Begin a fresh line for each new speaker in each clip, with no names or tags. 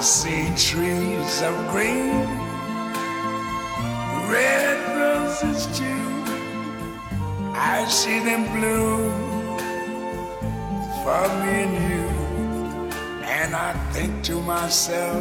See trees of green, red roses too. I see them bloom for me and you. And I think to myself,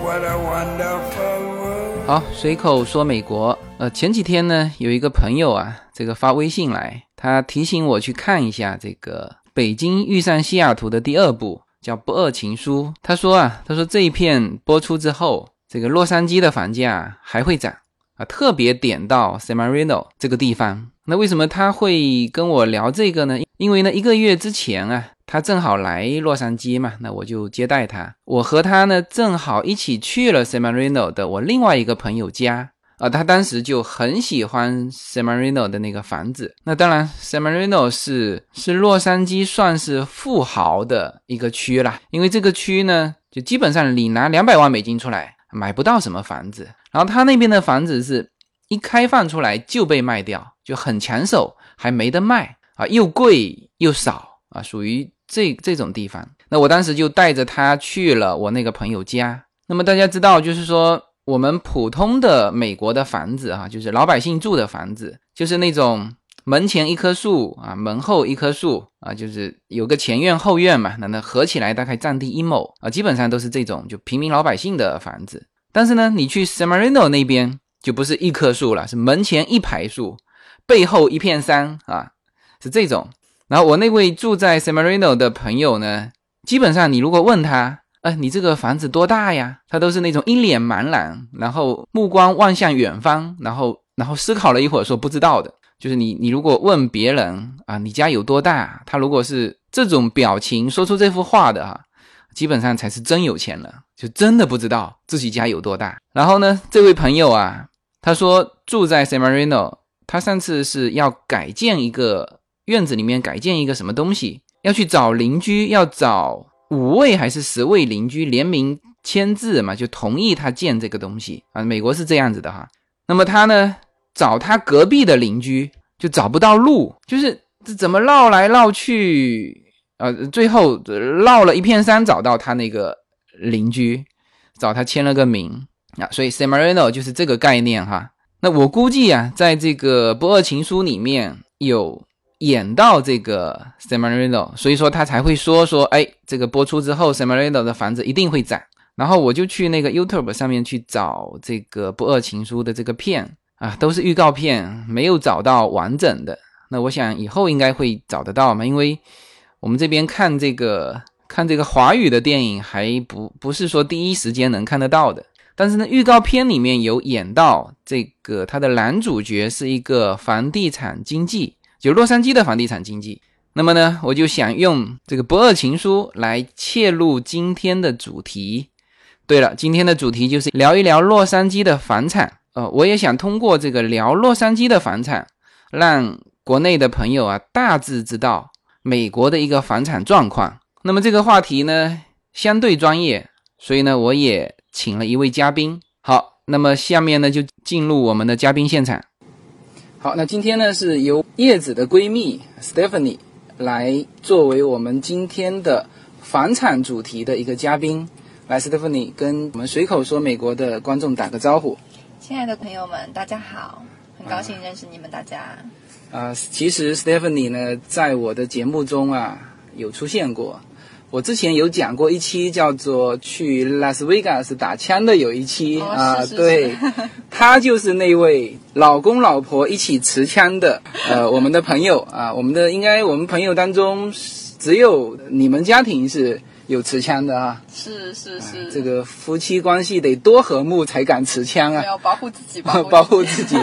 what a wonderful world.
好，随口说美国。呃，前几天呢，有一个朋友啊，这个发微信来，他提醒我去看一下这个《北京遇上西雅图》的第二部，叫《不二情书》。他说啊，他说这一片播出之后，这个洛杉矶的房价还会涨啊，特别点到 San Marino 这个地方。那为什么他会跟我聊这个呢？因为呢，一个月之前啊，他正好来洛杉矶嘛，那我就接待他。我和他呢，正好一起去了 San Marino 的我另外一个朋友家啊，他当时就很喜欢 s a m a r i n o 的那个房子。那当然 s a m a r i n o 是是洛杉矶算是富豪的一个区啦，因为这个区呢，就基本上你拿两百万美金出来买不到什么房子，然后他那边的房子是一开放出来就被卖掉，就很抢手，还没得卖。啊，又贵又少啊，属于这这种地方。那我当时就带着他去了我那个朋友家。那么大家知道，就是说我们普通的美国的房子哈，就是老百姓住的房子，就是那种门前一棵树啊，门后一棵树啊，就是有个前院后院嘛，那那合起来大概占地一亩啊，基本上都是这种就平民老百姓的房子。但是呢，你去 San Marino 那边就不是一棵树了，是门前一排树，背后一片山啊。是这种，然后我那位住在 San Marino 的朋友呢，基本上你如果问他，哎，你这个房子多大呀？他都是那种一脸茫然，然后目光望向远方，然后然后思考了一会儿说不知道的。就是你你如果问别人啊，你家有多大？他如果是这种表情说出这幅画的哈，基本上才是真有钱了，就真的不知道自己家有多大。然后呢，这位朋友啊，他说住在 San Marino，他上次是要改建一个。院子里面改建一个什么东西，要去找邻居，要找五位还是十位邻居联名签字嘛，就同意他建这个东西啊。美国是这样子的哈。那么他呢，找他隔壁的邻居就找不到路，就是这怎么绕来绕去啊？最后绕了一片山找到他那个邻居，找他签了个名啊。所以 s a m a r i n o 就是这个概念哈。那我估计啊，在这个不二情书里面有。演到这个 s e m a r i n o 所以说他才会说说，哎，这个播出之后 s e m a r i n o 的房子一定会涨。然后我就去那个 YouTube 上面去找这个《不二情书》的这个片啊，都是预告片，没有找到完整的。那我想以后应该会找得到嘛，因为我们这边看这个看这个华语的电影还不不是说第一时间能看得到的。但是呢，预告片里面有演到这个他的男主角是一个房地产经纪。就洛杉矶的房地产经济，那么呢，我就想用这个不二情书来切入今天的主题。对了，今天的主题就是聊一聊洛杉矶的房产。呃，我也想通过这个聊洛杉矶的房产，让国内的朋友啊大致知道美国的一个房产状况。那么这个话题呢相对专业，所以呢我也请了一位嘉宾。好，那么下面呢就进入我们的嘉宾现场。好，那今天呢是由叶子的闺蜜 Stephanie 来作为我们今天的房产主题的一个嘉宾。来，Stephanie 跟我们随口说美国的观众打个招呼。
亲爱的朋友们，大家好，很高兴认识你们大家。
啊，其实 Stephanie 呢，在我的节目中啊有出现过。我之前有讲过一期叫做去拉斯维加斯打枪的有一期啊，对，他就是那位老公老婆一起持枪的呃，我们的朋友啊，我们的应该我们朋友当中只有你们家庭是。有持枪的啊，
是是是，
这个夫妻关系得多和睦才敢持枪啊，
要保护自己，
保护自己。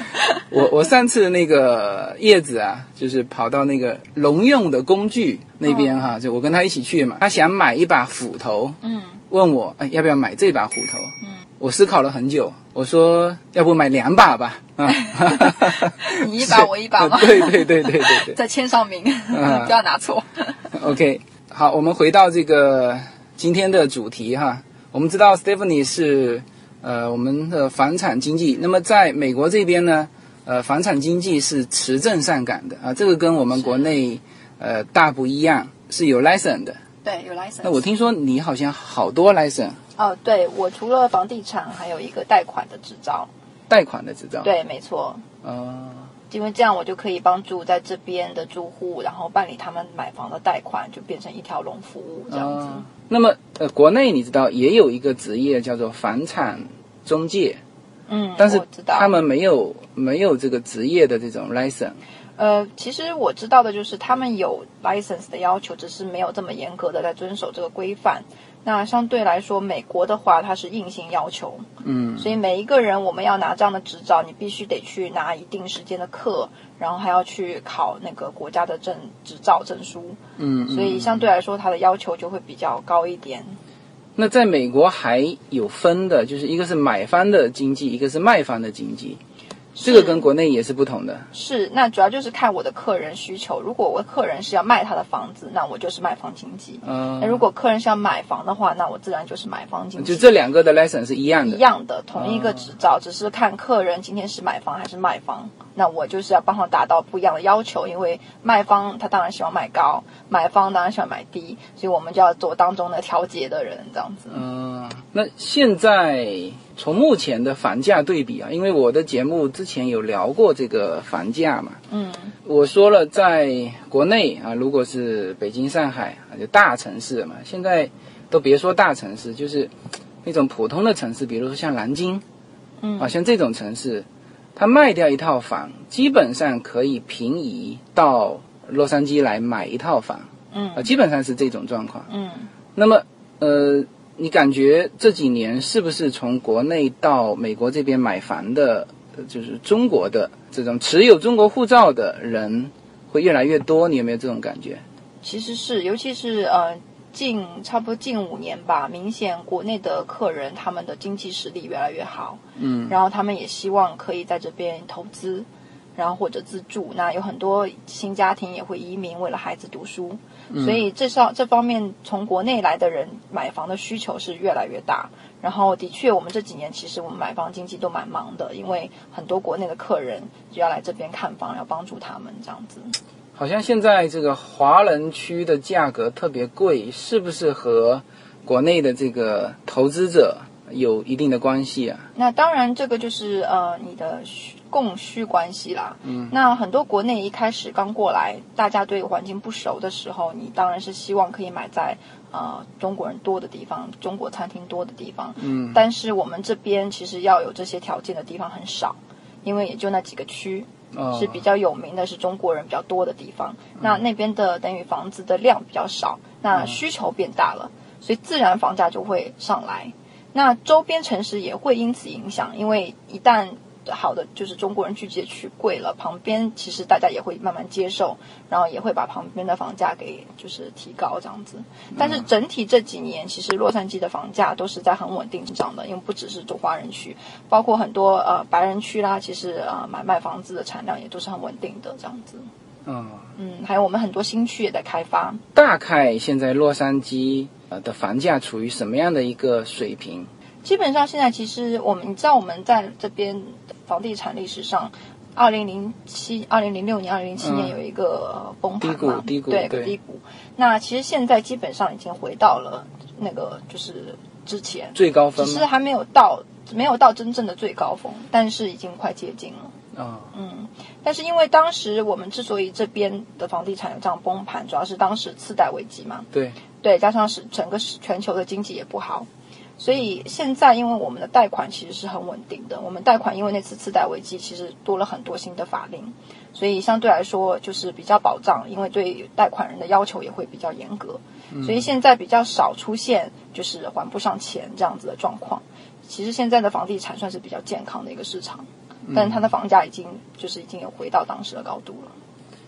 我我上次那个叶子啊，就是跑到那个农用的工具那边哈，就我跟他一起去嘛，他想买一把斧头，嗯，问我哎要不要买这把斧头，嗯，我思考了很久，我说要不买两把吧，啊，
你一把我一把吗？
对对对对对对，
再签上名，不要拿错。
OK。好，我们回到这个今天的主题哈。我们知道 Stephanie 是呃我们的房产经济，那么在美国这边呢，呃房产经济是持证上岗的啊，这个跟我们国内呃大不一样，是有 license 的。
对，有 license。
那我听说你好像好多 license
哦，对我除了房地产，还有一个贷款的执照。
贷款的执照。
对，没错。
哦，
因为这样我就可以帮助在这边的住户，然后办理他们买房的贷款，就变成一条龙服务这样子。
哦那么呃，国内你知道也有一个职业叫做房产中介，
嗯，
但是他们没有没有这个职业的这种 license。
呃，其实我知道的就是他们有 license 的要求，只是没有这么严格的在遵守这个规范。那相对来说，美国的话它是硬性要求，
嗯。
所以每一个人我们要拿这样的执照，你必须得去拿一定时间的课，然后还要去考那个国家的证执照证书，
嗯，
所以相对来说它的要求就会比较高一点。
那在美国还有分的，就是一个是买方的经济，一个是卖方的经济，这个跟国内也是不同的。
是，那主要就是看我的客人需求。如果我的客人是要卖他的房子，那我就是卖方经济。
嗯、
那如果客人是要买房的话，那我自然就是买方经济。
就这两个的 license 是一样的。
一样的，同一个执照，只是看客人今天是买房还是卖房。那我就是要帮他达到不一样的要求，因为卖方他当然希望买高，买方当然喜欢买低，所以我们就要做当中的调节的人，这样子。
嗯，那现在从目前的房价对比啊，因为我的节目之前有聊过这个房价嘛，
嗯
我说了，在国内啊，如果是北京、上海啊，就大城市嘛，现在都别说大城市，就是那种普通的城市，比如说像南京
嗯
啊，像这种城市，它卖掉一套房，基本上可以平移到洛杉矶来买一套房
嗯
啊，基本上是这种状况。
嗯。
那么，呃，你感觉这几年是不是从国内到美国这边买房的，呃就是中国的这种持有中国护照的人会越来越多？你有没有这种感觉？
其实是，尤其是呃，近差不多近五年吧，明显国内的客人他们的经济实力越来越好，
嗯
然后他们也希望可以在这边投资，然后或者自住。那有很多新家庭也会移民，为了孩子读书，所以这上这方面从国内来的人买房的需求是越来越大。然后的确，我们这几年其实我们买房经济都蛮忙的，因为很多国内的客人就要来这边看房，要帮助他们这样子。
好像现在这个华人区的价格特别贵，是不是和国内的这个投资者有一定的关系啊？
那当然，这个就是呃你的需供需关系啦。嗯，那很多国内一开始刚过来，大家对环境不熟的时候，你当然是希望可以买在呃中国人多的地方，中国餐厅多的地方。
嗯，
但是我们这边其实要有这些条件的地方很少，因为也就那几个区。
哦
是比较有名的，是中国人比较多的地方。那那边的等于房子的量比较少，那需求变大了，所以自然房价就会上来。那周边城市也会因此影响，因为一旦好的就是中国人聚集的区贵了，旁边其实大家也会慢慢接受，然后也会把旁边的房价给就是提高这样子。但是整体这几年，其实洛杉矶的房价都是在很稳定涨的，因为不只是中华人区，包括很多呃白人区啦，其实呃买卖房子的产量也都是很稳定的这样子。
嗯，
嗯，还有我们很多新区也在开发。
大概现在洛杉矶呃的房价处于什么样的一个水平？
基本上现在其实我们你知道我们在这边房地产历史上，二零零七、二零零六年、二零零七年
嗯
有一个呃崩盘
低谷
嘛，对，有
低谷对
个低谷。那其实现在基本上已经回到了那个就是之前，
最高峰？
只是还没有到没有到真正的最高峰，但是已经快接近了。
哦，
嗯，但是因为当时我们之所以这边的房地产有这样崩盘，主要是当时次贷危机嘛，
对，
对，加上是整个是全球的经济也不好，所以现在因为我们的贷款其实是很稳定的，我们贷款因为那次次贷危机其实多了很多新的法令，所以相对来说就是比较保障，因为对贷款人的要求也会比较严格，所以现在比较少出现就是还不上钱这样子的状况。其实现在的房地产算是比较健康的一个市场，但是它的房价已经就是已经有回到当时的高度了。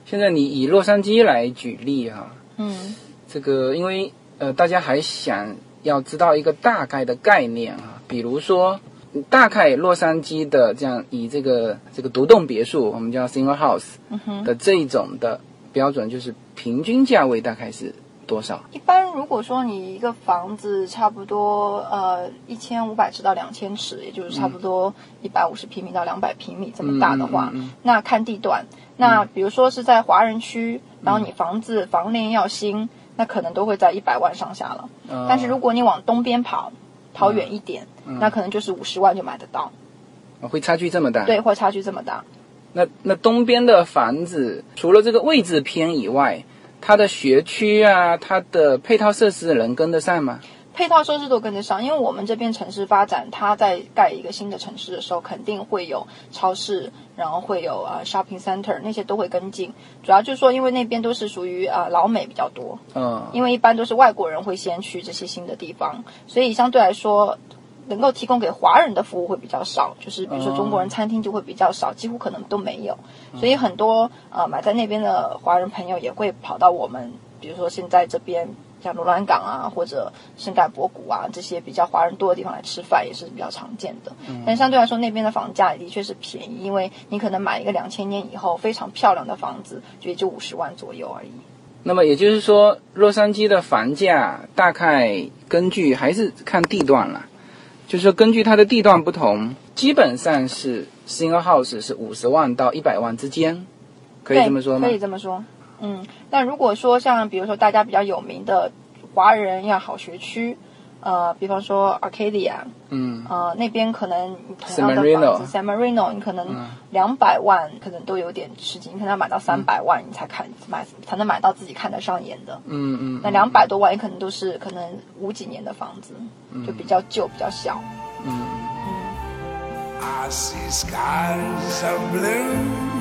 现在你以洛杉矶来举例哈、
嗯
这个因为呃大家还想要知道一个大概的概念啊，比如说大概洛杉矶的这样以这个这个独栋别墅，我们叫 single house。的这种的标准，就是平均价位大概是多少？
一般如果说你一个房子差不多呃一千五百尺到两千尺，也就是差不多一百五十平米到两百平米这么大的话，那看地段。那比如说是在华人区，然后你房子房龄要新，那可能都会在一百万上下了。
哦
但是如果你往东边跑，跑远一点，
嗯
那可能就是五十万就买得到。
会差距这么大？。
对，会差距这么大。
那那东边的房子，除了这个位置偏以外，它的学区啊，它的配套设施能跟得上吗？
配套设施都跟得上，因为我们这边城市发展，它在盖一个新的城市的时候，肯定会有超市，然后会有呃 shopping center 那些都会跟进。主要就是说，因为那边都是属于呃老美比较多，
嗯，
因为一般都是外国人会先去这些新的地方，所以相对来说，能够提供给华人的服务会比较少，就是比如说中国人餐厅就会比较少，几乎可能都没有。所以很多呃买在那边的华人朋友也会跑到我们，比如说现在这边像罗兰港啊，或者圣盖博谷啊这些比较华人多的地方来吃饭，也是比较常见的。嗯但相对来说，那边的房价的确是便宜，因为你可能买一个两千年以后非常漂亮的房子，就也就五十万左右而已。
那么也就是说，洛杉矶的房价大概根据还是看地段了，就是说根据它的地段不同，基本上是 single house 是五十万到一百万之间，可以这么说吗
可？以这么说。嗯，那如果说像比如说大家比较有名的华人要好学区，呃，比方说 Arcadia，
嗯，
呃，那边可能同样的房子 San Marino，你可能两百万可能都有点吃惊，你可能要买到三百万你才看买才能买到自己看得上眼的。
嗯嗯，
那两百多万也可能都是可能五几年的房子，就比较旧比较小。
I see skies of blue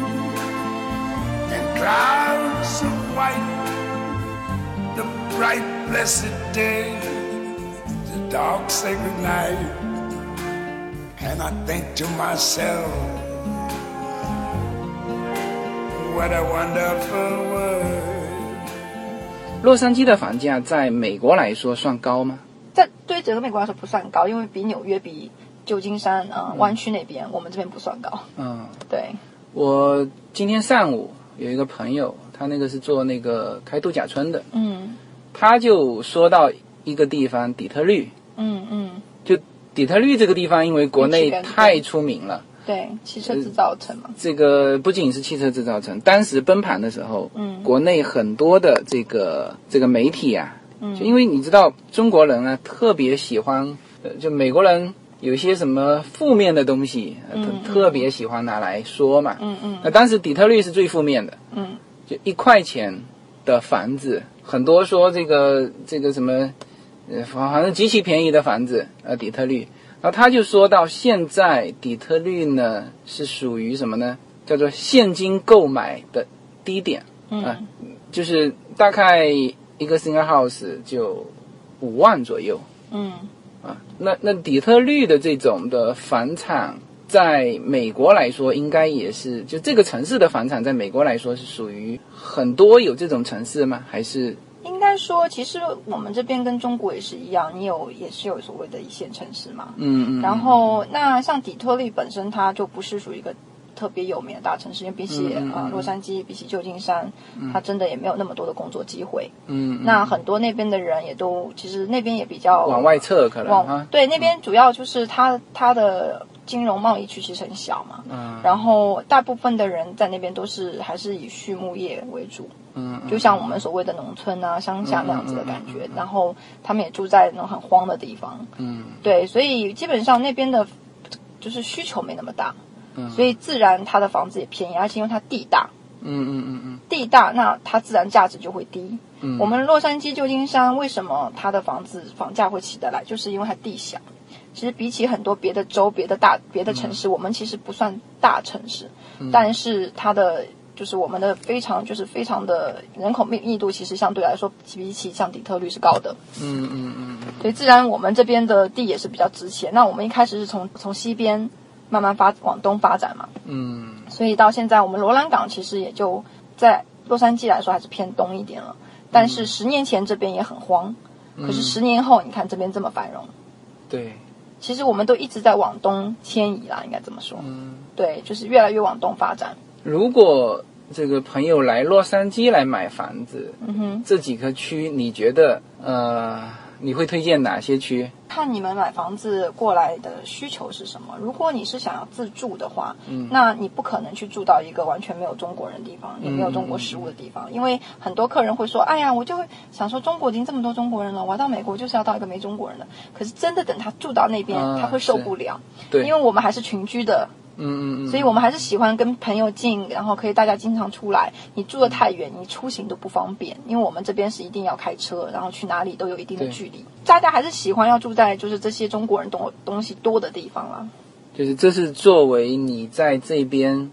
clouds of white. The bright, blessed day, the dark, sacred night. And I think to myself, what a wonderful world.
洛杉矶的房价在美国来说算高吗？
在对整个美国来说不算高，因为比纽约、比旧金山啊、呃湾区那边，我们这边不算高。
嗯，
对，
我今天上午有一个朋友，他那个是做那个开度假村的，
嗯。
他就说到一个地方底特律，
嗯嗯，
就底特律这个地方，因为国内太出名了。
对，汽车制造城嘛。
这个不仅是汽车制造城，当时崩盘的时候，
嗯。
国内很多的这个这个媒体啊，
嗯。
就因为你知道中国人啊特别喜欢，呃，就美国人有些什么负面的东西，呃
嗯
特特别喜欢拿来说嘛。
嗯嗯
那当时底特律是最负面的，
嗯
就一块钱的房子，很多说这个这个什么，呃，反正极其便宜的房子，呃，底特律。然后他就说到，现在底特律呢是属于什么呢？叫做现金购买的低点，啊
嗯
就是大概一个 single house 就五万左右
嗯
啊。那那底特律的这种的房产，在美国来说，应该也是就这个城市的房产，在美国来说是属于很多有这种城市吗？还是
应该说，其实我们这边跟中国也是一样，你有也是有所谓的一线城市嘛。
嗯嗯？
然后，那像底特律本身，它就不是属于一个特别有名的大城市，因为比起啊洛杉矶，比起旧金山，它真的也没有那么多的工作机会。
嗯，嗯
那很多那边的人也都，其实那边也比较
往外撤可能
往
哈，
对那边主要就是它它的金融贸易区其实很小嘛，
嗯。
然后大部分的人在那边都是还是以畜牧业为主，
嗯，
就像我们所谓的农村啊、乡下那样子的感
嗯
觉。然后他们也住在那种很荒的地方，
嗯。
对，所以基本上那边的，就是需求没那么大，
嗯
所以自然它的房子也便宜，而且因为它地大，
嗯嗯嗯嗯
地大那它自然价值就会低。
嗯，
我们洛杉矶、旧金山为什么它的房子房价会起得来？就是因为它地小。其实比起很多别的州、别的大、别的城市，我们其实不算大城市，但是它的就是我们的非常就是非常的人口密密度，其实相对来说比起像底特律是高的。
嗯嗯嗯嗯
所以自然我们这边的地也是比较值钱。那我们一开始是从从西边慢慢发往东发展嘛，
嗯
所以到现在我们罗兰港其实也就在洛杉矶来说还是偏东一点了。但是十年前这边也很荒，可是十年后你看这边这么繁荣。
对，
其实我们都一直在往东迁移啦，应该这么说。
嗯，
对，就是越来越往东发展。
如果这个朋友来洛杉矶来买房子，
嗯哼，
这几个区你觉得呃你会推荐哪些区？
看你们买房子过来的需求是什么。如果你是想要自住的话，嗯，那你不可能去住到一个完全没有中国人的地方，也没有中国食物的地方，因为很多客人会说：“哎呀，我就会想说，中国已经这么多中国人了，我要到美国就是要到一个没中国人的。”可是真的等他住到那边，他会受不了，
对，
因为我们还是群居的。
嗯嗯嗯，
所以我们还是喜欢跟朋友近，然后可以大家经常出来。你住的太远，你出行都不方便，因为我们这边是一定要开车，然后去哪里都有一定的距离。大家还是喜欢要住在就是这些中国人东东西多的地方啊。
就是这是作为你在这边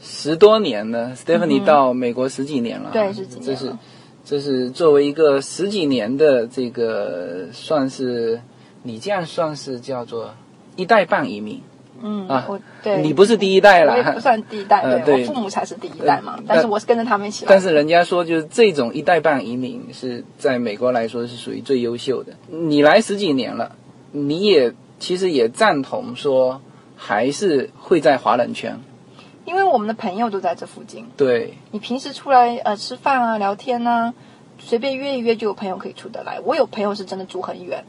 十多年了，Stephanie 到美国十几年了，
对，十几年。
这是这是作为一个十几年的这个算是你这样算是叫做一代半移民。
嗯啊，我对
你不是第一代了，
我也不算第一代，对我父母才是第一代嘛。但是我是跟着他们一起来。
但是人家说，就是这种一代半移民是在美国来说是属于最优秀的。你来十几年了，你也其实也赞同说，还是会在华人圈，
因为我们的朋友都在这附近。
对，
你平时出来呃吃饭啊、聊天啊，随便约一约就有朋友可以出得来。我有朋友是真的住很远，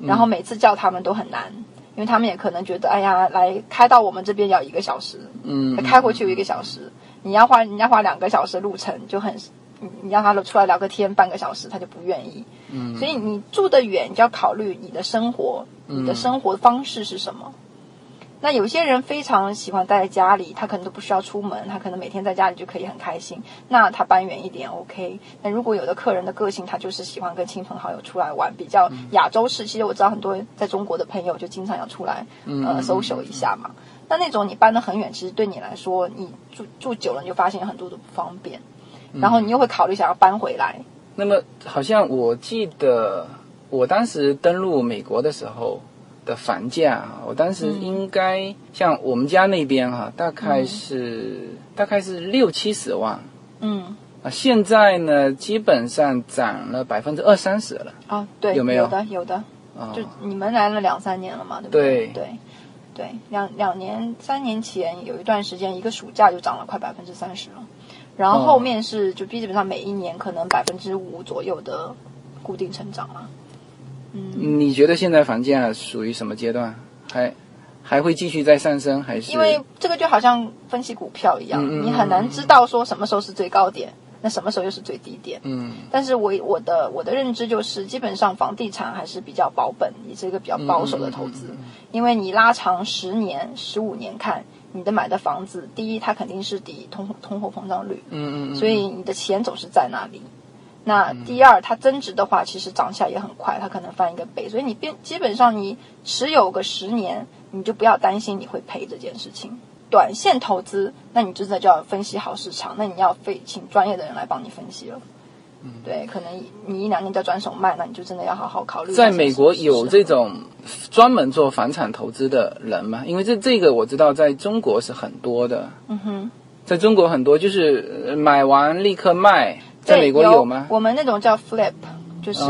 然后每次叫他们都很难。因为他们也可能觉得，哎呀，来开到我们这边要一个小时，
嗯，
开回去有一个小时，你要花你要花两个小时路程就很，你你让他出来聊个天半个小时，他就不愿意，
嗯，
所以你住得远，你就要考虑你的生活，你的生活方式是什么。那有些人非常喜欢待在家里，他可能都不需要出门，他可能每天在家里就可以很开心。那他搬远一点，OK。那如果有的客人的个性，他就是喜欢跟亲朋好友出来玩，比较亚洲式。其实我知道很多在中国的朋友就经常要出来呃 social 一下嘛。那那种你搬得很远，其实对你来说，你住住久了你就发现有很多的不方便，然后你又会考虑想要搬回来。
那么好像我记得我当时登陆美国的时候。的房价，我当时应该像我们家那边哈，大概是大概是六七十万，
嗯，
啊，现在呢基本上涨了百分之二三十了，
啊，对，
有没有？
有的，有的，
啊，
就你们来了两三年了嘛，对不
对？
对，对，两两年三年前有一段时间，一个暑假就涨了快百分之三十了，然后后面是就基本上每一年可能百分之五左右的固定成长了。
嗯，你觉得现在房价属于什么阶段？还还会继续再上升，还是？
因为这个就好像分析股票一样，你很难知道说什么时候是最高点，那什么时候又是最低点。
嗯。
但是我我的我的认知就是，基本上房地产还是比较保本，也是一个比较保守的投资，因为你拉长十年、十五年看，你的买的房子，第一它肯定是抵通通货膨胀率，
嗯嗯，
所以你的钱总是在那里。那第二，它增值的话，其实涨起来也很快，它可能翻一个倍。所以你变基本上你持有个十年，你就不要担心你会赔这件事情。短线投资，那你真的就要分析好市场，那你要费请专业的人来帮你分析了。
嗯，
对，可能你一两年再转手卖，那你就真的要好好考虑。
在美国有这种专门做房产投资的人吗？因为这这个我知道，在中国是很多的。
嗯哼，
在中国很多就是买完立刻卖。在美国有吗？
我们那种叫 flip，就是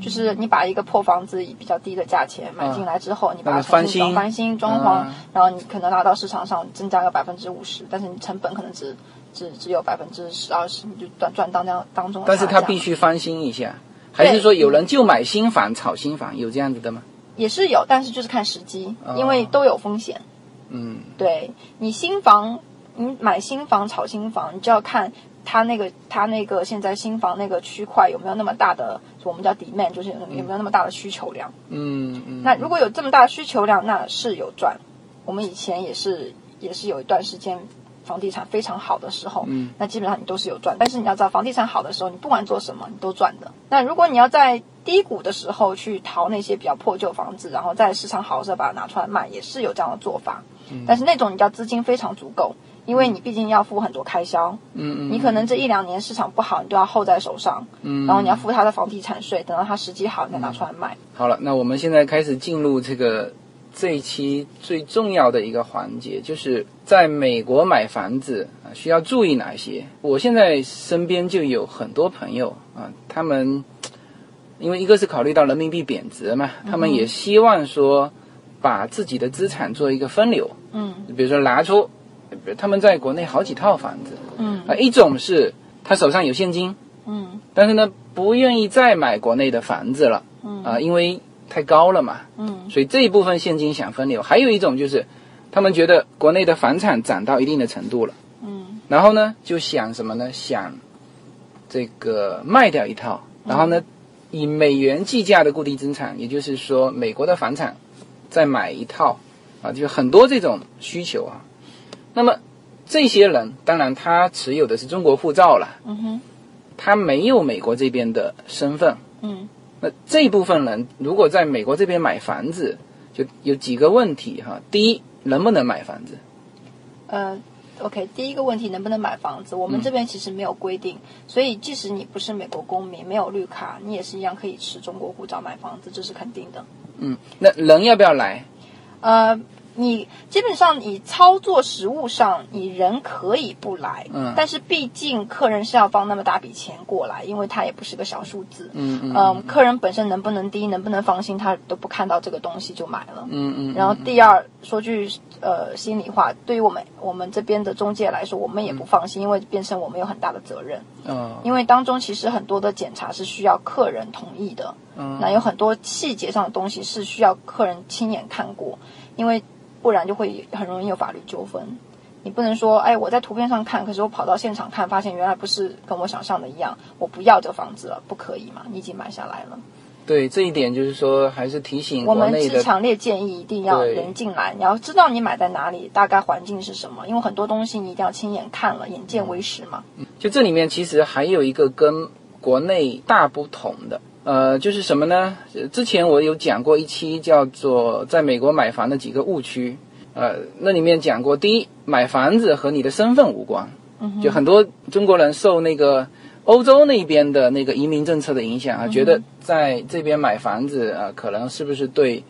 就是你把一个破房子以比较低的价钱买进来之后，你把它
翻新
翻新装潢，然后你可能拿到市场上增加个百分之五十，但是你成本可能只只只有百分之十二十，你就赚赚当当当中。
但是它必须翻新一下，还是说有人就买新房炒新房，有这样子的吗？
也是有，但是就是看时机，因为都有风险。
嗯，
对你新房，你买新房炒新房，你就要看。它那个，它那个现在新房那个区块有没有那么大的，我们叫 demand，就是有没有那么大的需求量？
嗯嗯。
那如果有这么大的需求量，那是有赚。我们以前也是，也是有一段时间房地产非常好的时候，
嗯，
那基本上你都是有赚。但是你要知道，房地产好的时候，你不管做什么，你都赚的。那如果你要在低谷的时候去淘那些比较破旧房子，然后在市场好的时候把它拿出来卖，也是有这样的做法。
嗯。
但是那种你叫资金非常足够。因为你毕竟要付很多开销，
嗯嗯，
你可能这一两年市场不好，你都要候在手上，
嗯，
然后你要付他的房地产税，等到他时机好，你再拿出来卖。
好了，那我们现在开始进入这个这一期最重要的一个环节，就是在美国买房子啊，需要注意哪些？我现在身边就有很多朋友啊，他们因为一个是考虑到人民币贬值嘛，他们也希望说把自己的资产做一个分流，
嗯，
比如说拿出。他们在国内好几套房子，
嗯。
啊，一种是他手上有现金，
嗯，
但是呢不愿意再买国内的房子了，
嗯，
啊，因为太高了嘛，
嗯。
所以这一部分现金想分流。还有一种就是，他们觉得国内的房产涨到一定的程度了，
嗯。
然后呢就想什么呢？想这个卖掉一套，然后呢以美元计价的固定资产，也就是说美国的房产再买一套。啊，就很多这种需求啊。那么这些人当然他持有的是中国护照了，
嗯哼
他没有美国这边的身份。
嗯
那这一部分人如果在美国这边买房子，就有几个问题哈。第一，能不能买房子？
呃。OK，第一个问题能不能买房子？我们这边其实没有规定，所以即使你不是美国公民，没有绿卡，你也是一样可以持中国护照买房子，这是肯定的。
嗯，那人要不要来？
呃，你基本上你操作实物上，你人可以不来，
嗯。
但是毕竟客人是要放那么大笔钱过来，因为它也不是个小数字，
嗯嗯
嗯，客人本身能不能低，能不能放心，他都不看到这个东西就买了。
嗯嗯，
然后第二，说句呃心里话，对于我们我们这边的中介来说，我们也不放心，因为变成我们有很大的责任，
嗯，
因为当中其实很多的检查是需要客人同意的，
嗯。
那有很多细节上的东西是需要客人亲眼看过，因为不然就会很容易有法律纠纷。你不能说，哎，我在图片上看，可是我跑到现场看，发现原来不是跟我想象的一样，我不要这房子了，不可以嘛？你已经买下来了。
对这一点就是说，还是提醒
我们是强烈建议一定要人进来，你要知道你买在哪里，大概环境是什么，因为很多东西你一定要亲眼看了，眼见为实嘛。
就这里面其实还有一个跟国内大不同的，呃，就是什么呢？呃之前我有讲过一期叫做在美国买房的几个误区，呃，那里面讲过，第一，买房子和你的身份无关，
嗯
就很多中国人受那个欧洲那边的那个移民政策的影响啊，觉得在这边买房子啊、呃可能是不是对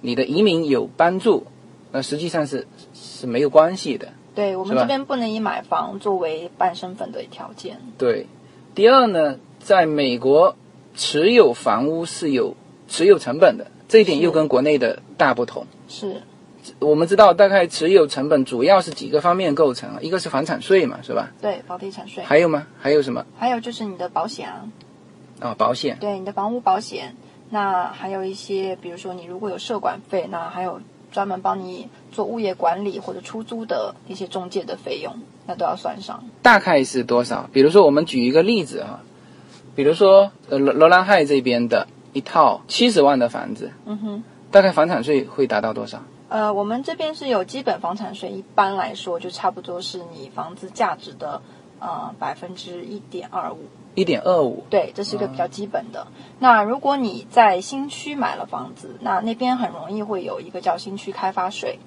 你的移民有帮助？那实际上是是没有关系的。
对我们这边不能以买房作为办身份的条件。
对，第二呢，在美国持有房屋是有持有成本的，这一点又跟国内的大不同。
是，
我们知道，大概持有成本主要是几个方面构成啊，一个是房产税嘛，是吧？
对房地产税，
还有吗？还有什么？
还有就是你的保险啊，
啊、保险。
对你的房屋保险，那还有一些，比如说你如果有社管费，那还有专门帮你做物业管理或者出租的一些中介的费用，那都要算上。
大概是多少？比如说，我们举一个例子哈，比如说，呃，罗罗兰海这边的一套七十万的房子，
嗯哼。
大概房产税会达到多少？
呃，我们这边是有基本房产税，一般来说就差不多是你房子价值的呃百分之一点二五，
一点二五。
对，这是一个比较基本的。那如果你在新区买了房子，那那边很容易会有一个叫新区开发税。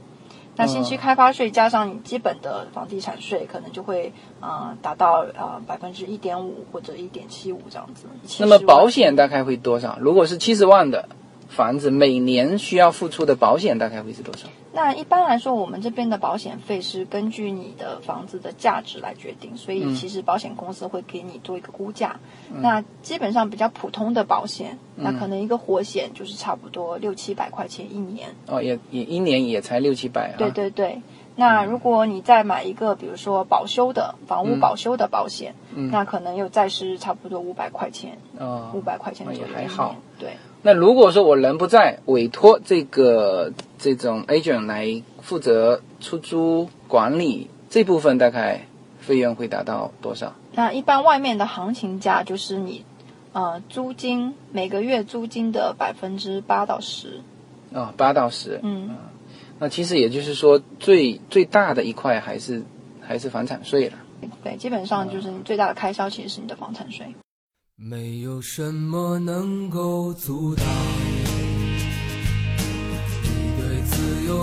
那新区开发税加上你基本的房地产税，可能就会呃达到呃百分之一点五或者一点七五这样子。
那么保险大概会多少？如果是七十万的房子，每年需要付出的保险大概会是多少？
那一般来说，我们这边的保险费是根据你的房子的价值来决定，所以其实保险公司会给你做一个估价。那基本上比较普通的保险，那可能一个活险就是差不多六七百块钱一年。
哦，也也一年也才六七百啊。
对对对。那如果你再买一个，比如说保修的房屋保修的保险，那可能又再是差不多五百块钱，
哦，
五百块钱
那
左右
也还好。
对，
那如果说我人不在，委托这个这种 agent 来负责出租管理这部分，大概费用会达到多少？
那一般外面的行情价就是你，呃，租金每个月租金的百分之八到十。
哦，八到十。
嗯，
那其实也就是说，最最大的一块还是还是房产税了。
对，基本上就是你最大的开销其实是你的房产税。
没有什么能够阻挡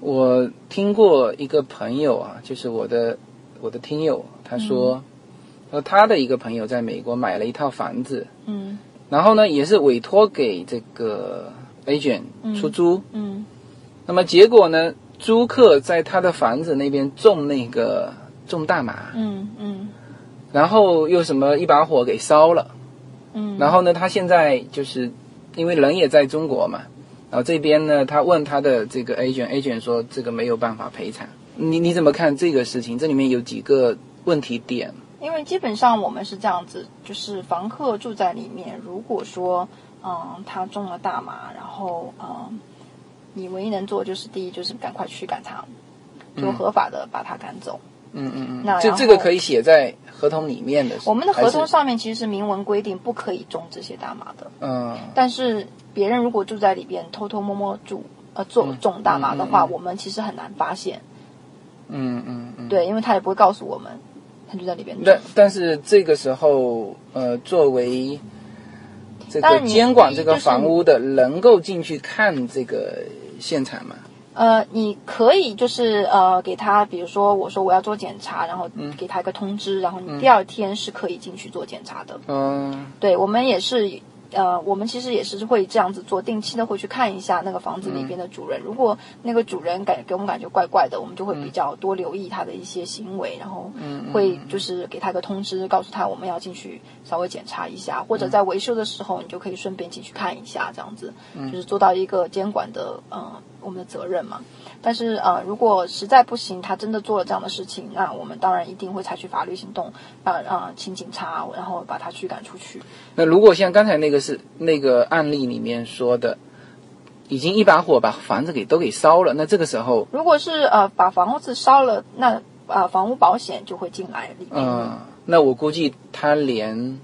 我听过一个朋友啊，就是我的我的听友，他说，说他的一个朋友在美国买了一套房子，
嗯。
然后呢，也是委托给这个 agent 出租，
嗯。
那么结果呢，租客在他的房子那边种那个种大麻，
嗯嗯。
然后又什么一把火给烧了，
嗯，
然后呢，他现在就是因为人也在中国嘛，然后这边呢，他问他的这个 A 卷，A 卷说这个没有办法赔偿。你你怎么看这个事情？这里面有几个问题点？
因为基本上我们是这样子，就是房客住在里面，如果说嗯他中了大麻，然后嗯你唯一能做就是第一就是赶快驱赶他，就合法的把他赶走。
嗯嗯，
那然后
这这个可以写在合同里面的。
我们的合同上面其实是明文规定不可以种这些大麻的，
嗯
但是别人如果住在里边偷偷摸摸住呃种种大麻的话，
嗯嗯嗯
我们其实很难发现，
嗯嗯嗯。
对，因为他也不会告诉我们，他就在里边种。
但但是这个时候，呃，作为这个监管这个房屋的，能够进去看这个现场吗？
呃，你可以就是呃给他，比如说我说我要做检查，然后
嗯。
给他一个通知，然后你第二天是可以进去做检查的。
嗯。
对我们也是，呃，我们其实也是会这样子做，定期的会去看一下那个房子里边的主人。如果那个主人感给我们感觉怪怪的，我们就会比较多留意他的一些行为，然后会就是给他一个通知，告诉他我们要进去稍微检查一下，或者在维修的时候，你就可以顺便进去看一下，这样子就是做到一个监管的呃我们的责任嘛。但是呃，如果实在不行，他真的做了这样的事情，那我们当然一定会采取法律行动，把呃请警察，然后把他驱赶出去。
那如果像刚才那个是那个案例里面说的，已经一把火把房子给都给烧了，那这个时候，
如果是呃把房子烧了，那呃房屋保险就会进来里面。
嗯，那我估计他连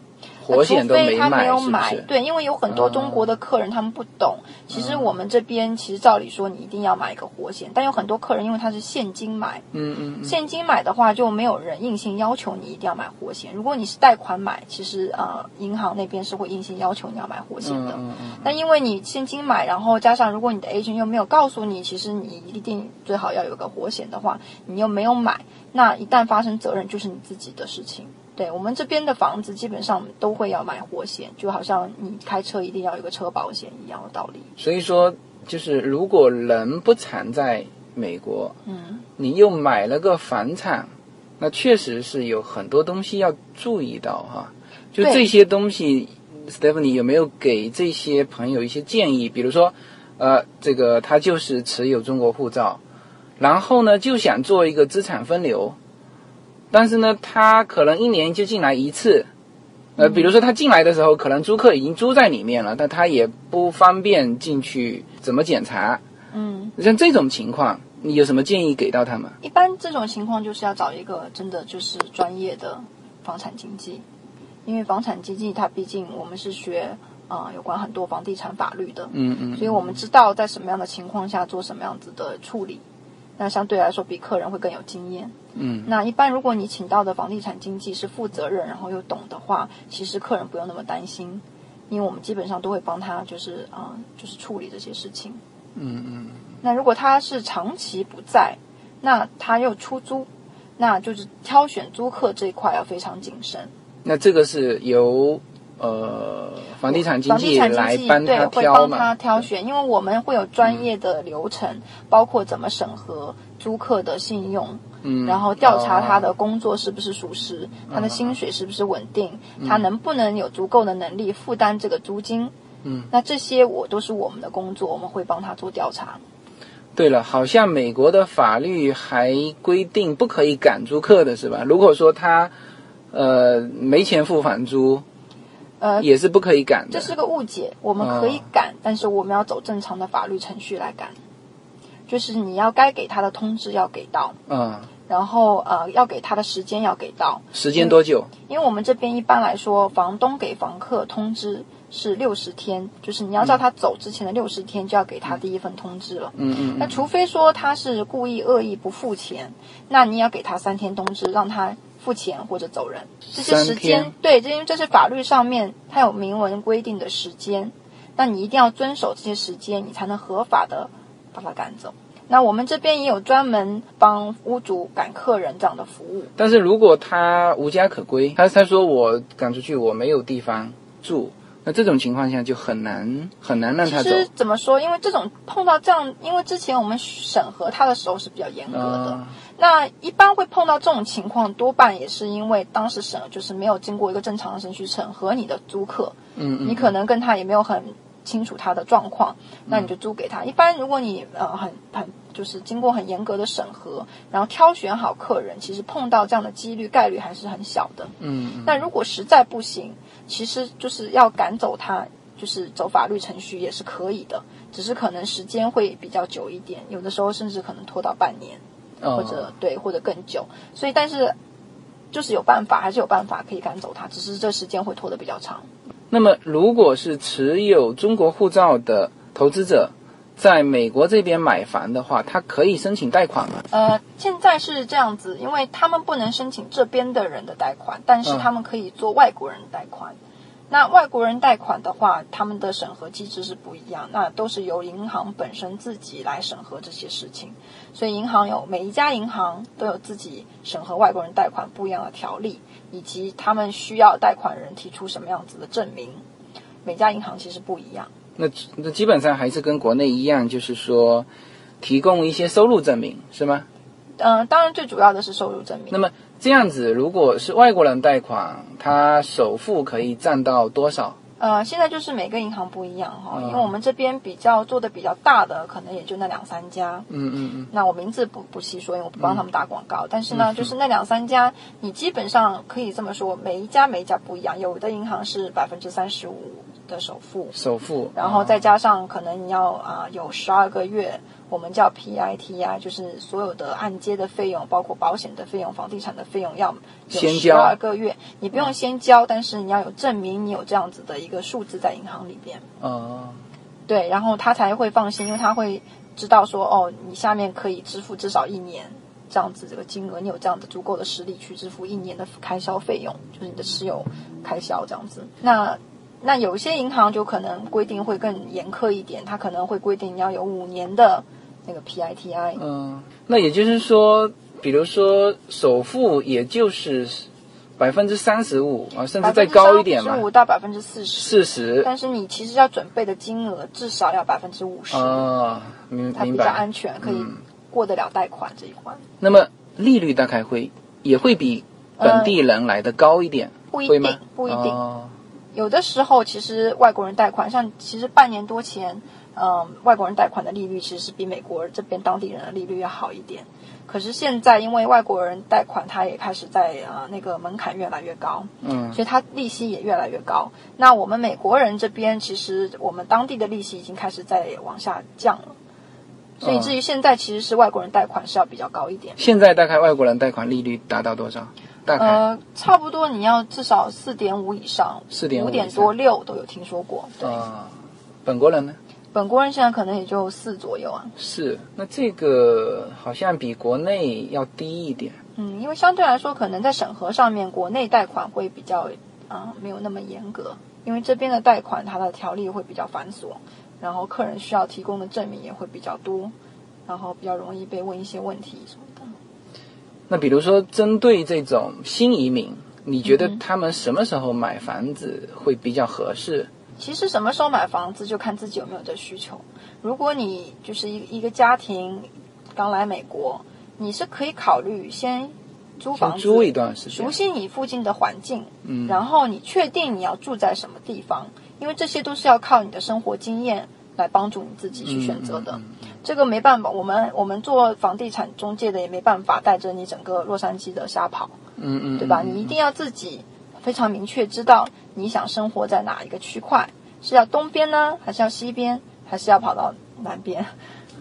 活险都
除非他
买，
没有
是是？
买对，因为有很多中国的客人他们不懂。其实我们这边其实照理说你一定要买一个活险，但有很多客人因为他是现金买，
嗯嗯嗯，
现金买的话就没有人硬性要求你一定要买活险。如果你是贷款买，其实呃银行那边是会硬性要求你要买活险的。
嗯嗯
但因为你现金买，然后加上如果你的 agent 又没有告诉你，其实你一定最好要有个活险的话，你又没有买，那一旦发生责任就是你自己的事情。对我们这边的房子基本上都会要买活险，就好像你开车一定要有个车保险一样的道理。
所以说，就是如果人不常在美国，
嗯，
你又买了个房产，那确实是有很多东西要注意到哈。就这些东西，Stephanie 有没有给这些朋友一些建议？比如说，呃，这个他就是持有中国护照，然后呢就想做一个资产分流，但是呢他可能一年就进来一次。呃，比如说他进来的时候，可能租客已经租在里面了，但他也不方便进去，怎么检查？
嗯，
像这种情况，你有什么建议给到他们？
一般这种情况就是要找一个真的就是专业的房产经纪，因为房产经纪它毕竟我们是学呃有关很多房地产法律的，
嗯嗯，
所以我们知道在什么样的情况下做什么样子的处理，那相对来说比客人会更有经验。
嗯，
那一般如果你请到的房地产经纪是负责任，然后又懂的话，其实客人不用那么担心，因为我们基本上都会帮他就是啊、呃就是处理这些事情。
嗯嗯
那如果他是长期不在，那他又出租，那就是挑选租客这一块要非常谨慎。
那这个是由呃房地产经
房地
纪
产经纪
来帮
对
他挑
会帮他？挑选，因为我们会有专业的流程，包括怎么审核租客的信用，
嗯，
然后调查他
哦
的工作是不是属实，他的薪水是不是稳定，
嗯
他能不能有足够的能力负担这个租金。
嗯，
那这些我都是我们的工作，我们会帮他做调查。
对了，好像美国的法律还规定不可以赶租客的是吧？如果说他呃没钱付房租，
呃，
也是不可以赶的。
这是个误解，我们可以赶，但是我们要走正常的法律程序来赶，就是你要该给他的通知要给到，
嗯，
然后呃要给他的时间要给到，
时间多久？
因为我们这边一般来说，房东给房客通知是六十天，就是你要叫他走之前的六十天就要给他第一份通知了。
嗯嗯
那除非说他是故意恶意不付钱，那你要给他三天通知，让他付钱或者走人。这些时间，对，这因为这是法律上面它有明文规定的时间，那你一定要遵守这些时间，你才能合法的把他赶走。那我们这边也有专门帮屋主赶客人这样的服务。
但是如果他无家可归，他他说我赶出去，我没有地方住，那这种情况下就很难很难让他走。
其实怎么说？因为这种碰到这样，因为之前我们审核他的时候是比较严格的。
啊
那一般会碰到这种情况，多半也是因为当时审就是没有经过一个正常的程序审核你的租客，
嗯嗯，
你可能跟他也没有很清楚他的状况，那你就租给他。一般如果你呃很很就是经过很严格的审核，然后挑选好客人，其实碰到这样的几率概率还是很小的。
嗯嗯
那如果实在不行，其实就是要赶走他，就是走法律程序也是可以的，只是可能时间会比较久一点，有的时候甚至可能拖到半年。
哦
或者对，或者更久。所以，但是就是有办法，还是有办法可以赶走他，只是这时间会拖得比较长。
那么，如果是持有中国护照的投资者，在美国这边买房的话，他可以申请贷款吗？
呃，现在是这样子，因为他们不能申请这边的人的贷款，但是
嗯
他们可以做外国人的贷款。那外国人贷款的话，他们的审核机制是不一样，那都是由银行本身自己来审核这些事情。所以银行有每一家银行都有自己审核外国人贷款不一样的条例，以及他们需要贷款人提出什么样子的证明。每家银行其实不一样。
那那基本上还是跟国内一样，就是说提供一些收入证明，是吗？
嗯、当然最主要的是收入证明。
那么这样子，如果是外国人贷款，他首付可以占到多少？
呃，现在就是每个银行不一样哈，
嗯
因为我们这边比较做的比较大的，可能也就那两三家。
嗯嗯嗯，
那我名字不不细说，因为我不帮他们打广告。但是呢，就是那两三家，你基本上可以这么说，每一家每一家不一样。有的银行是百分之三十五的首付，
首付，
然后再加上可能你要啊、有十二个月，我们叫 PIT 啊就是所有的按揭的费用，包括保险的费用、房地产的费用要有十
先交。
二个月，你不用先交，但是你要有证明你有这样子的一个数字在银行里边，
哦，
对，然后他才会放心，因为他会知道说哦，你下面可以支付至少一年。这样子这个金额，你有这样的足够的实力去支付一年的开销费用，就是你的持有开销这样子。那那有一些银行就可能规定会更严苛一点，它可能会规定你要有五年的那个 PITI。
嗯，那也就是说，比如说首付也就是百分之三十五啊，甚至再高一点嘛
十，五到百分之四十，
四十。
但是你其实要准备的金额至少要百分之五十，
哦，明
它比较安全，可以
嗯
过得了贷款这一关。
那么利率大概会也会比本地人来的高一点，
不一
会吗
定，？不一定。
哦，
有的时候，其实外国人贷款，像其实半年多前，嗯，外国人贷款的利率其实是比美国这边当地人的利率要好一点。可是现在，因为外国人贷款，它也开始在呃那个门槛越来越高，
嗯
所以它利息也越来越高。那我们美国人这边，其实我们当地的利息已经开始在往下降了，所以
嗯
至于现在其实是外国人贷款是要比较高一点。
现在大概外国人贷款利率达到多少？大概
呃，差不多你要至少四点五以上，
四点
五点多六都有听说过。对，
啊，本国人呢？
本国人现在可能也就四左右啊。
是，那这个好像比国内要低一点。
嗯，因为相对来说，可能在审核上面，国内贷款会比较啊、没有那么严格，因为这边的贷款它的条例会比较繁琐，然后客人需要提供的证明也会比较多，然后比较容易被问一些问题什么的。
那比如说，针对这种新移民，你觉得他们什么时候买房子会比较合适？
其实什么时候买房子就看自己有没有这需求。如果你就是一一个家庭刚来美国，你是可以考虑先租房子，
先租一段时间
熟。悉你附近的环境，
嗯，
然后你确定你要住在什么地方，因为这些都是要靠你的生活经验来帮助你自己去选择的。
嗯嗯嗯
这个没办法，我们我们做房地产中介的也没办法带着你整个洛杉矶的瞎跑，
嗯嗯，
对吧？
嗯
你一定要自己非常明确知道你想生活在哪一个区块，是要东边呢，还是要西边，还是要跑到南边，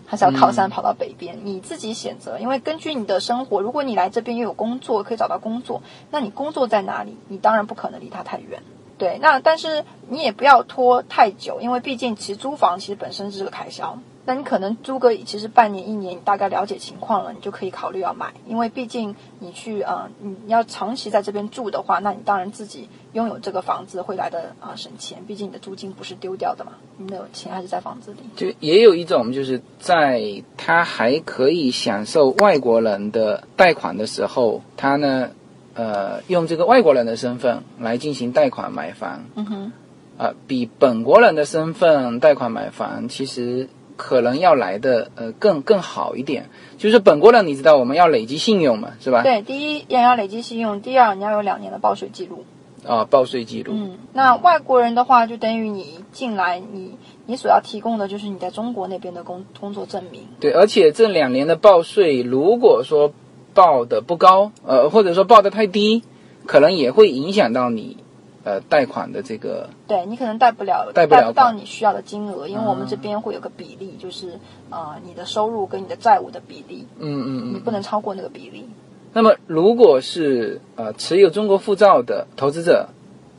还是要靠山跑到北边？你自己选择。因为根据你的生活，如果你来这边又有工作，可以找到工作，那你工作在哪里？你当然不可能离它太远。对，那但是你也不要拖太久，因为毕竟其实租房其实本身是个开销。那你可能租个其实半年一年，你大概了解情况了，你就可以考虑要买。因为毕竟你去呃你要长期在这边住的话，那你当然自己拥有这个房子会来的啊、省钱。毕竟你的租金不是丢掉的嘛，你的钱还是在房子里。
就也有一种，就是在他还可以享受外国人的贷款的时候，他呢，呃，用这个外国人的身份来进行贷款买房，
嗯哼，
啊、比本国人的身份贷款买房，其实可能要来的呃更更好一点。就是本国人，你知道我们要累积信用嘛，是吧？
对，第一也要累积信用，第二你要有两年的报税记录。
啊、报税记录。
嗯，那外国人的话，就等于你进来，你你所要提供的就是你在中国那边的工工作证明。
对，而且这两年的报税，如果说报的不高，呃，或者说报的太低，可能也会影响到你呃贷款的这个
对你可能贷不了，
贷不了
到你需要的金额，因为我们这边会有个比例，就是呃你的收入跟你的债务的比例，
嗯嗯嗯。
你不能超过那个比例。
那么如果是呃持有中国护照的投资者，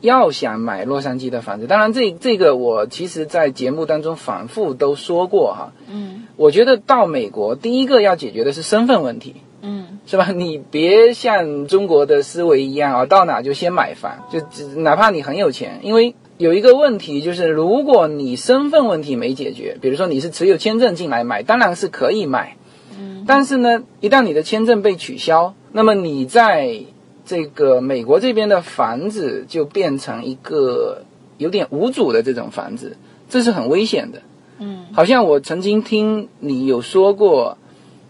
要想买洛杉矶的房子，当然这这个我其实在节目当中反复都说过哈，
嗯
我觉得到美国第一个要解决的是身份问题。
嗯
是吧？你别像中国的思维一样啊，到哪就先买房，就哪怕你很有钱，因为有一个问题就是，如果你身份问题没解决，比如说你是持有签证进来买，当然是可以买，
嗯
但是呢，一旦你的签证被取消，那么你在这个美国这边的房子就变成一个有点无主的这种房子，这是很危险的。
嗯
好像我曾经听你有说过，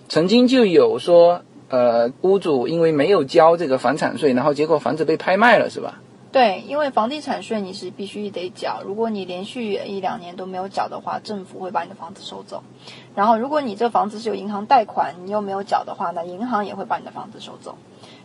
曾经就有说，呃，屋主因为没有交这个房产税，然后结果房子被拍卖了，是吧？
对，因为房地产税你是必须得缴，如果你连续一两年都没有缴的话，政府会把你的房子收走。然后，如果你这房子是有银行贷款，你又没有缴的话，那银行也会把你的房子收走。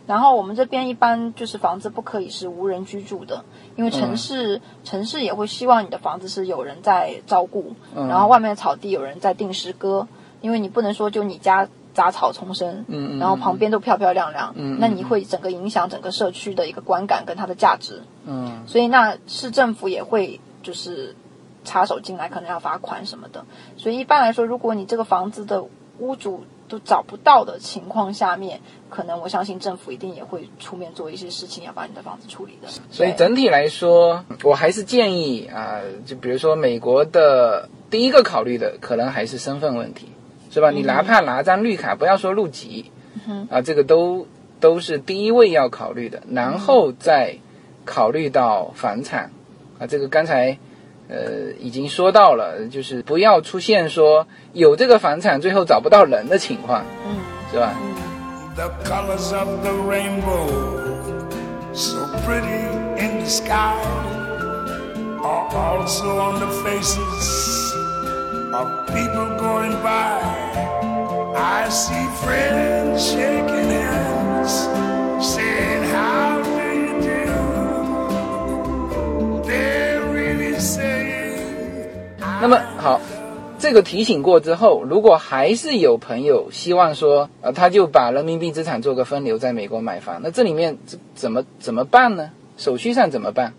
然后我们这边一般就是房子不可以是无人居住的，因为城市、城市也会希望你的房子是有人在照顾，
嗯
然后外面的草地有人在定时割，因为你不能说就你家杂草丛生，
嗯嗯
然后旁边都漂漂亮亮，
嗯嗯
那你会整个影响整个社区的一个观感跟它的价值。
嗯
所以那市政府也会就是插手进来，可能要罚款什么的。所以一般来说，如果你这个房子的屋主都找不到的情况下面，可能我相信政府一定也会出面做一些事情，要把你的房子处理的。
所以整体来说，我还是建议啊、就比如说美国的第一个考虑的可能还是身份问题，是吧？你哪怕拿张绿卡，不要说入籍，
嗯
啊，这个都都是第一位要考虑的，然后再考虑到房产，啊，这个刚才呃已经说到了，就是不要出现说有这个房产最后找不到人的情况，
嗯。
是吧？
嗯
The colors of the rainbow, so pretty in the sky, are also on the faces of people going by. I see friends shaking hands, saying, How do you do? They're really saying,
那么好，这个提醒过之后，如果还是有朋友希望说，呃，他就把人民币资产做个分流，在美国买房，那这里面怎怎么怎么办呢？手续上怎么办？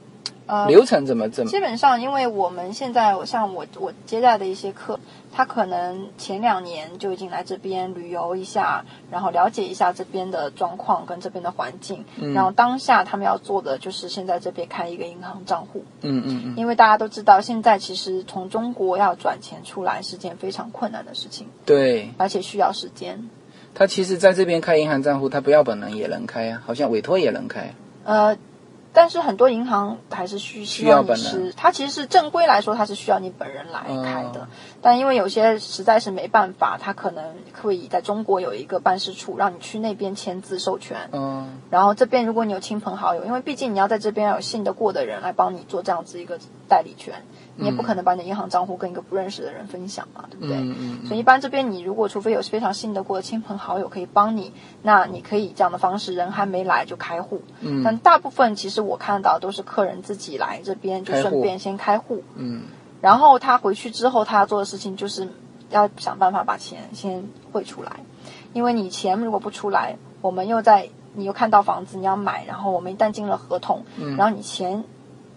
呃，
流程怎么怎么？
基本上，因为我们现在，我像我我接待的一些客，他可能前两年就已经来这边旅游一下，然后了解一下这边的状况跟这边的环境，
嗯
然后当下他们要做的就是现在这边开一个银行账户，
嗯嗯嗯，
因为大家都知道，现在其实从中国要转钱出来是件非常困难的事情，
对
而且需要时间。
他其实在这边开银行账户，他不要本人也能开啊，好像委托也能开。
呃，但是很多银行还是需
需
希望你
要
是，它其实是正规来说，它是需要你本人来开的。
哦
但因为有些实在是没办法，它可能会以在中国有一个办事处，让你去那边签字授权。
嗯
然后这边如果你有亲朋好友，因为毕竟你要在这边要有信得过的人来帮你做这样子一个代理权，你也不可能把你的银行账户跟一个不认识的人分享嘛，对不对？
嗯嗯
所以一般这边你如果除非有非常信得过的亲朋好友可以帮你，那你可以以这样的方式，人还没来就开户。
嗯。
但大部分其实我看到都是客人自己来这边就顺便先开户，
嗯。
然后他回去之后他要做的事情就是要想办法把钱先汇出来，因为你钱如果不出来，我们又在你又看到房子你要买，然后我们一旦进了合同，
嗯。
然后你钱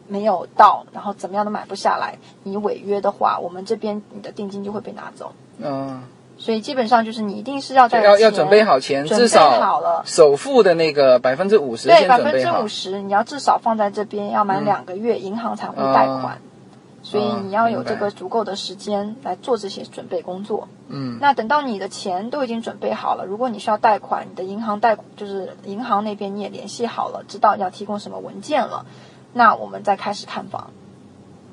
没有到，然后怎么样都买不下来，你违约的话，我们这边你的定金就会被拿走。
嗯，
所以基本上就是你一定是要在
要要准备好钱，至少
好了
首付的那个百分之五十
对，百分之五。十你要至少放在这边，要满
嗯
两个月，银行才会贷款。
哦
所以你要有这个足够的时间来做这些准备工作。
嗯
那等到你的钱都已经准备好了，如果你需要贷款，你的银行贷就是银行那边你也联系好了，知道要提供什么文件了，那我们再开始看房。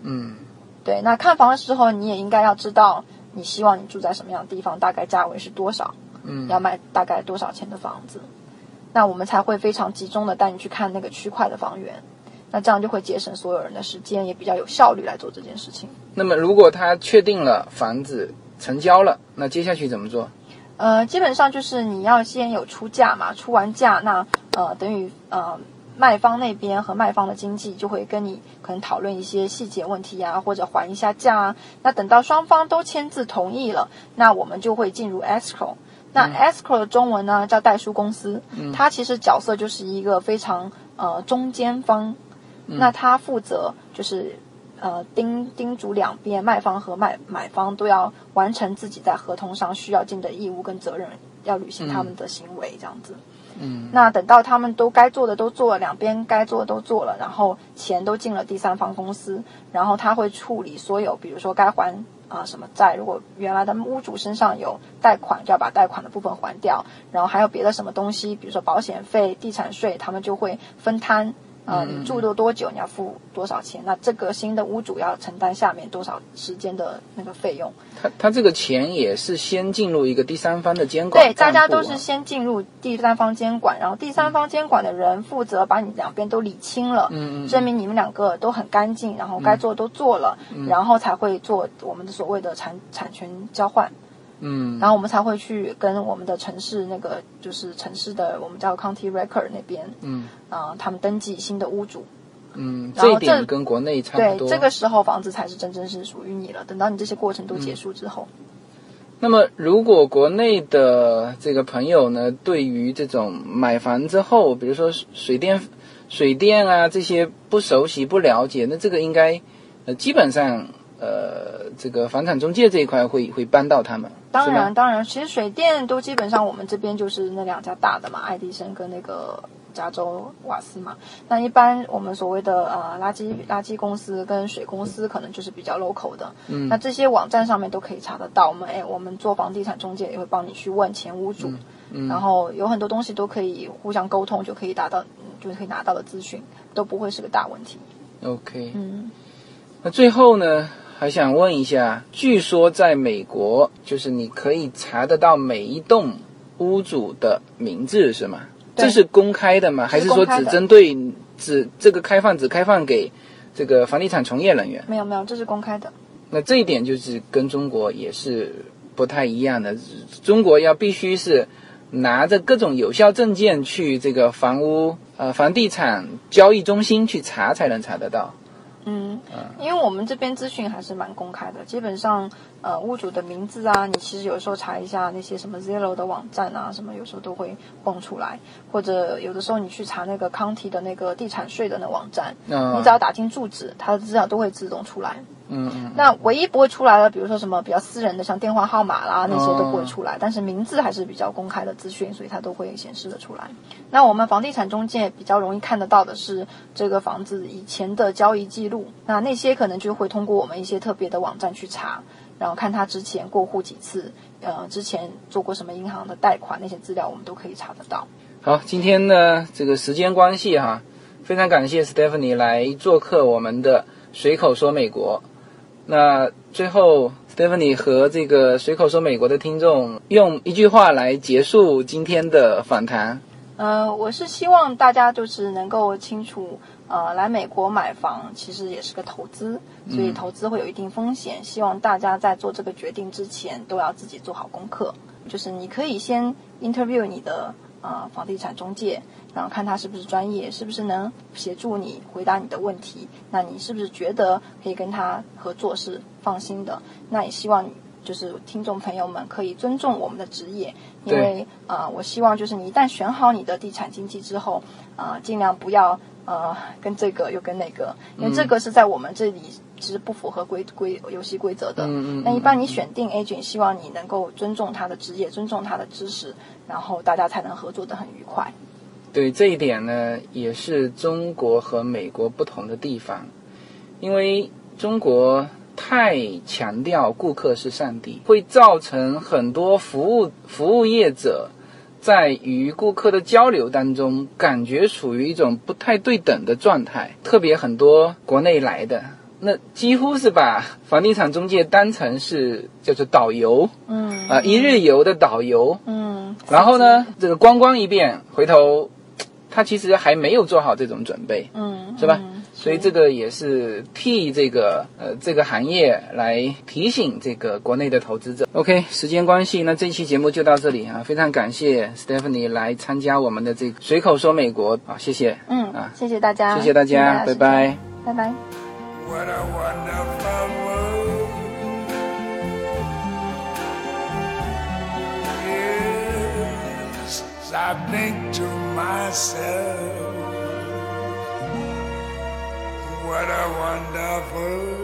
嗯
对，那看房的时候，你也应该要知道你希望你住在什么样的地方，大概价位是多少。
嗯
要卖大概多少钱的房子，那我们才会非常集中的带你去看那个区块的房源，那这样就会节省所有人的时间，也比较有效率来做这件事情。
那么如果他确定了房子成交了，那接下去怎么做？
呃，基本上就是你要先有出价嘛，出完价，那呃等于呃卖方那边和卖方的经纪就会跟你可能讨论一些细节问题啊，或者还一下价啊。那等到双方都签字同意了，那我们就会进入 escrow。那 escrow 的中文呢叫代书公司，它其实角色就是一个非常呃中间方，那他负责就是呃叮叮嘱两边卖方和卖买方都要完成自己在合同上需要尽的义务跟责任，要履行他们的行为这样子。
嗯嗯
那等到他们都该做的都做了，两边该做的都做了，然后钱都进了第三方公司，然后他会处理所有，比如说该还啊、什么债，如果原来的屋主身上有贷款，就要把贷款的部分还掉，然后还有别的什么东西，比如说保险费、地产税，他们就会分摊。啊、
嗯
你住了多久，你要付多少钱？那这个新的屋主要承担下面多少时间的那个费用？
他他这个钱也是先进入一个第三方的监管
对，大家都是先进入第三方监管，然后第三方监管的人负责把你两边都理清了，
嗯嗯
证明你们两个都很干净，然后该做的都做了，然后才会做我们的所谓的产产权交换，
嗯
然后我们才会去跟我们的城市那个就是城市的我们叫 county record 那边，
嗯
啊、他们登记新的屋主，
嗯，
然后
这一点跟国内差不
对，
多。
这个时候房子才是真正是属于你了。等到你这些过程都结束之后，
那么，如果国内的这个朋友呢，对于这种买房之后，比如说水电、水电啊这些不熟悉、不了解，那这个应该呃基本上呃这个房产中介这一块会会帮到他们。
当然当然，其实水电都基本上我们这边就是那两家大的嘛，爱迪生跟那个加州瓦斯嘛。那一般我们所谓的呃垃圾垃圾公司跟水公司，可能就是比较 local 的。
嗯
那这些网站上面都可以查得到。我们哎，我们做房地产中介也会帮你去问前屋主，
嗯
然后有很多东西都可以互相沟通，就可以达到，嗯就可以拿到的资讯都不会是个大问题。
OK，
嗯。
那最后呢，还想问一下，据说在美国，就是你可以查得到每一栋屋主的名字，是吗？这是公开的吗？还是说只针对只这个开放只开放给这个房地产从业人员？
没有没有，这是公开的。
那这一点就是跟中国也是不太一样的。中国要必须是拿着各种有效证件去这个房屋呃房地产交易中心去查才能查得到。
嗯，因为我们这边资讯还是蛮公开的，基本上呃屋主的名字啊，你其实有时候查一下那些什么 Zillow 的网站啊，什么有时候都会蹦出来，或者有的时候你去查那个 County 的那个地产税的那网站，
嗯
你只要打进住址，它的资料都会自动出来。
嗯嗯
那唯一不会出来的，比如说什么比较私人的，像电话号码啦那些都不会出来，但是名字还是比较公开的资讯，所以它都会显示的出来。那我们房地产中介比较容易看得到的是这个房子以前的交易记录，那那些可能就会通过我们一些特别的网站去查，然后看他之前过户几次，呃，之前做过什么银行的贷款，那些资料我们都可以查得到。
好，今天呢，这个时间关系哈，非常感谢 Stephanie 来做客我们的随口说美国。那最后，Stephanie 和这个随口说美国的听众用一句话来结束今天的访谈。
呃，我是希望大家就是能够清楚呃，来美国买房其实也是个投资，所以投资会有一定风险。希望大家在做这个决定之前都要自己做好功课。就是你可以先 interview 你的呃房地产中介，然后看他是不是专业，是不是能协助你回答你的问题。那你是不是觉得可以跟他合作是放心的？那也希望就是听众朋友们可以尊重我们的职业，因为呃，我希望就是你一旦选好你的地产经纪之后，啊，尽量不要。呃，跟这个又跟那个，因为这个是在我们这里其实不符合规规游戏规则的。
嗯嗯。
那一般你选定 agent，希望你能够尊重他的职业，尊重他的知识，然后大家才能合作的很愉快。
对这一点呢，也是中国和美国不同的地方，因为中国太强调顾客是上帝，会造成很多服务服务业者。在与顾客的交流当中，感觉处于一种不太对等的状态。特别很多国内来的，那几乎是把房地产中介当成是叫做导游，
嗯，
啊，一日游的导游，
嗯，
然后呢，这个观光一遍，回头他其实还没有做好这种准备，
嗯，
是吧？所以这个也是替这个呃这个行业来提醒这个国内的投资者。OK，时间关系，那这期节目就到这里啊，非常感谢 Stephanie 来参加我们的这个随口说美国啊，谢谢。
嗯
啊，
谢谢大家，
谢谢大家，拜拜，
拜拜。
What a wonderful